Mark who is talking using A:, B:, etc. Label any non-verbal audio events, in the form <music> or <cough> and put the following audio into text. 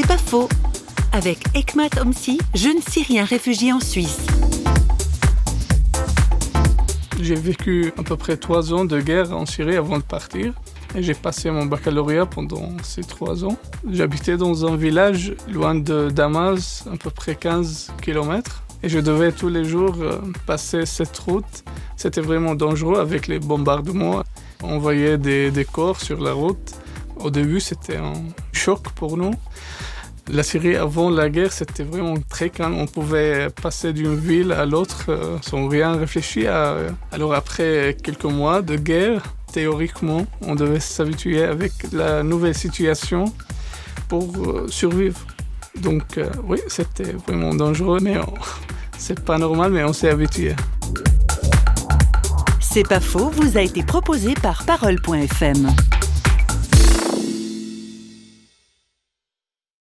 A: C'est pas faux. Avec Ekmat Omsi, jeune Syrien réfugié en Suisse.
B: J'ai vécu à peu près trois ans de guerre en Syrie avant de partir. Et j'ai passé mon baccalauréat pendant ces trois ans. J'habitais dans un village loin de Damas, à peu près 15 km. Et je devais tous les jours euh, passer cette route. C'était vraiment dangereux avec les bombardements. On voyait des, des corps sur la route. Au début, c'était un choc pour nous. La Syrie avant la guerre, c'était vraiment très calme. On pouvait passer d'une ville à l'autre euh, sans rien réfléchir. Alors après quelques mois de guerre, théoriquement, on devait s'habituer avec la nouvelle situation pour euh, survivre. Donc euh, oui, c'était vraiment dangereux, mais <laughs> c'est pas normal, mais on s'est habitué.
A: C'est pas faux, vous a été proposé par parole.fm.